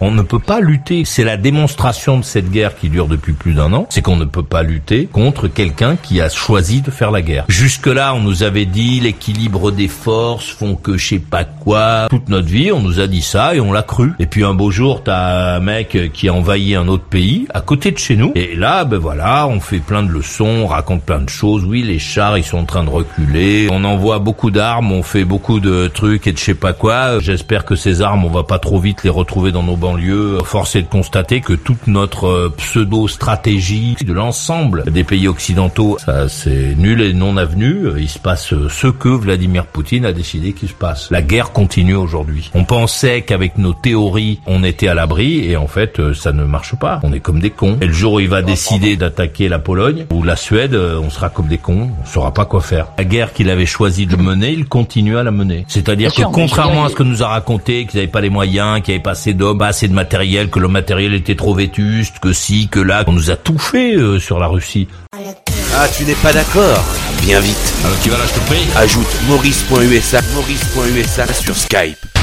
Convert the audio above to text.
On ne peut pas lutter. C'est la démonstration de cette guerre qui dure depuis plus d'un an. C'est qu'on ne peut pas lutter contre quelqu'un qui a choisi de faire la guerre. Jusque-là, on nous avait dit l'équilibre des forces font que je sais pas quoi. Toute notre vie, on nous a dit ça et on l'a cru. Et puis un beau jour, t'as un mec qui a envahi un autre pays à côté de chez nous. Et là, ben voilà, on fait plein de leçons, on raconte plein de choses. Oui, les chars, ils sont en train de reculer. On envoie beaucoup d'armes, on fait beaucoup de trucs et de je sais pas quoi. J'espère que ces armes, on va pas trop vite les retrouver dans nos banlieue, force est de constater que toute notre euh, pseudo-stratégie de l'ensemble des pays occidentaux, ça c'est nul et non avenu. Il se passe ce que Vladimir Poutine a décidé qu'il se passe. La guerre continue aujourd'hui. On pensait qu'avec nos théories, on était à l'abri et en fait, euh, ça ne marche pas. On est comme des cons. Et le jour où il va décider d'attaquer la Pologne ou la Suède, euh, on sera comme des cons. On saura pas quoi faire. La guerre qu'il avait choisi de mener, il continue à la mener. C'est-à-dire que contrairement à ce que nous a raconté, qu'ils n'avaient pas les moyens, qu'il n'y avait pas assez d'hommes, assez de matériel, que le matériel était trop vétuste, que si, que là, on nous a tout fait euh, sur la Russie. Ah, tu n'es pas d'accord Viens vite. Alors tu vas là, je te prie Ajoute maurice.usa, maurice.usa sur Skype.